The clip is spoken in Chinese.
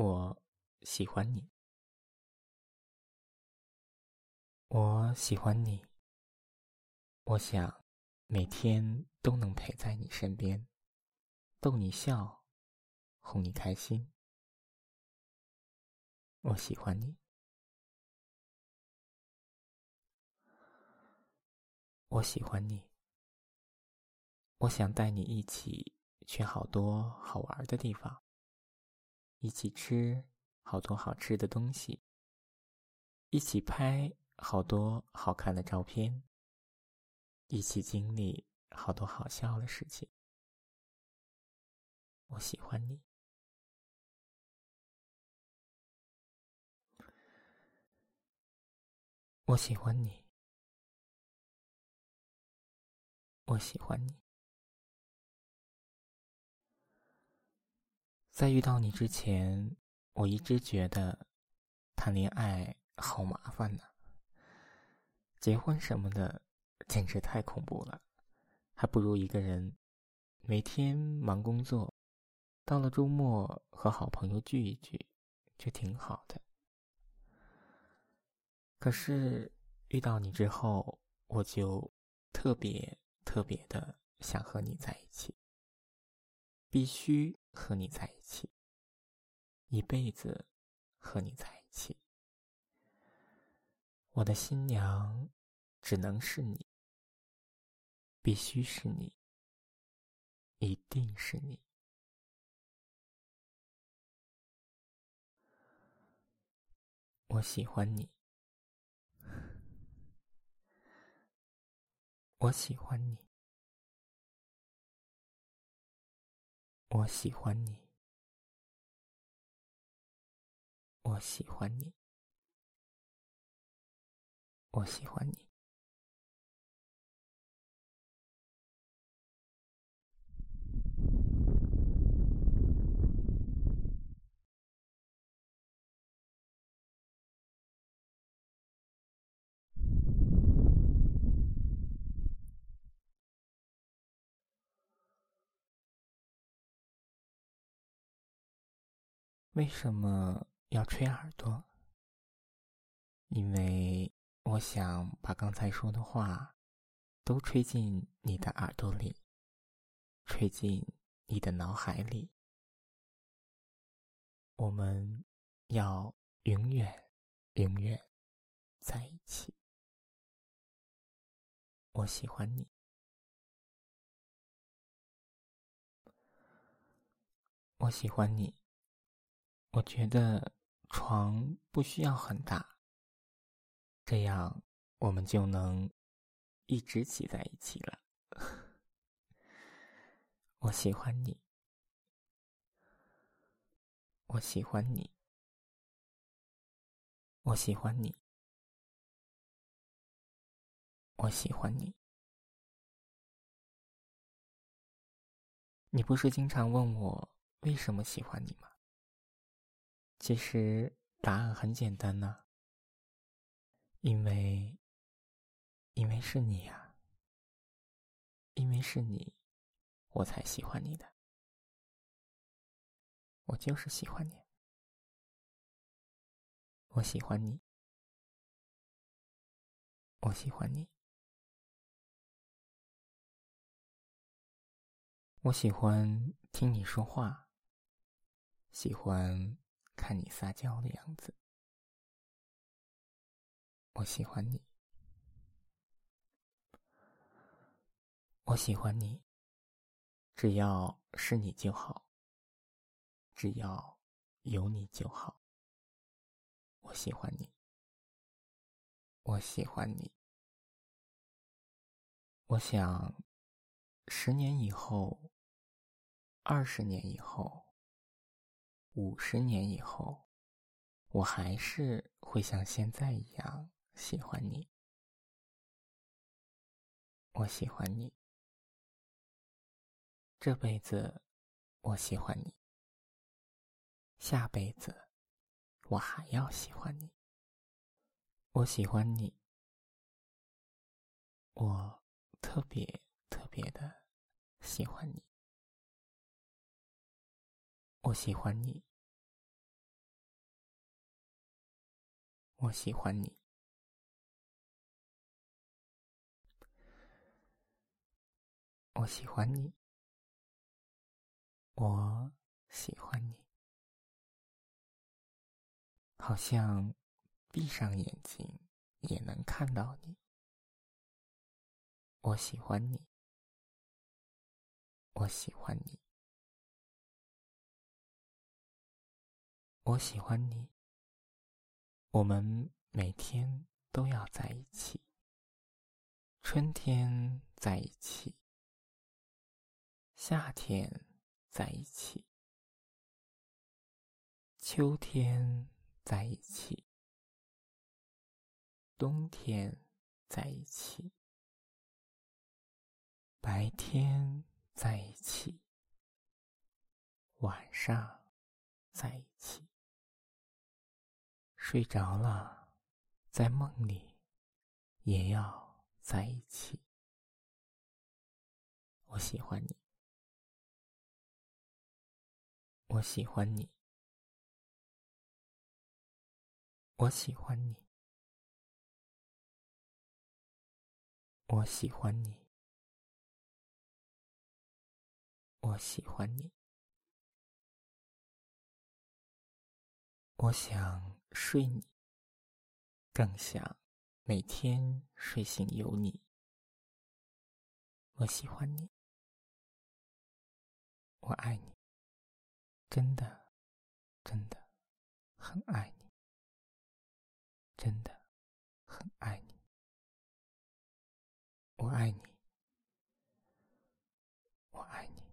我喜欢你，我喜欢你。我想每天都能陪在你身边，逗你笑，哄你开心。我喜欢你，我喜欢你。我想带你一起去好多好玩的地方，一起吃好多好吃的东西，一起拍好多好看的照片，一起经历好多好笑的事情。我喜欢你，我喜欢你，我喜欢你。在遇到你之前，我一直觉得谈恋爱好麻烦呢。结婚什么的简直太恐怖了，还不如一个人每天忙工作，到了周末和好朋友聚一聚，就挺好的。可是遇到你之后，我就特别特别的想和你在一起，必须。和你在一起，一辈子和你在一起。我的新娘只能是你，必须是你，一定是你。我喜欢你，我喜欢你。我喜欢你，我喜欢你，我喜欢你。为什么要吹耳朵？因为我想把刚才说的话都吹进你的耳朵里，吹进你的脑海里。我们要永远、永远在一起。我喜欢你，我喜欢你。我觉得床不需要很大，这样我们就能一直挤在一起了。我喜欢你，我喜欢你，我喜欢你，我喜欢你。你不是经常问我为什么喜欢你吗？其实答案很简单呢，因为，因为是你呀，因为是你，我才喜欢你的，我就是喜欢你，我喜欢你，我喜欢你，我喜欢听你说话，喜欢。看你撒娇的样子，我喜欢你，我喜欢你，只要是你就好，只要有你就好。我喜欢你，我喜欢你。我想，十年以后，二十年以后。五十年以后，我还是会像现在一样喜欢你。我喜欢你，这辈子我喜欢你，下辈子我还要喜欢你。我喜欢你，我特别特别的喜欢你。我喜欢你。我喜欢你。我喜欢你。我喜欢你。好像闭上眼睛也能看到你。我喜欢你。我喜欢你。我喜欢你。我们每天都要在一起。春天在一起，夏天在一起，秋天在一起，冬天在一起，白天在一起，晚上在一起。睡着了，在梦里也要在一起。我喜欢你，我喜欢你，我喜欢你，我喜欢你，我喜欢你，我想。睡你，更想每天睡醒有你。我喜欢你，我爱你，真的，真的很爱你，真的很爱你。我爱你，我爱你，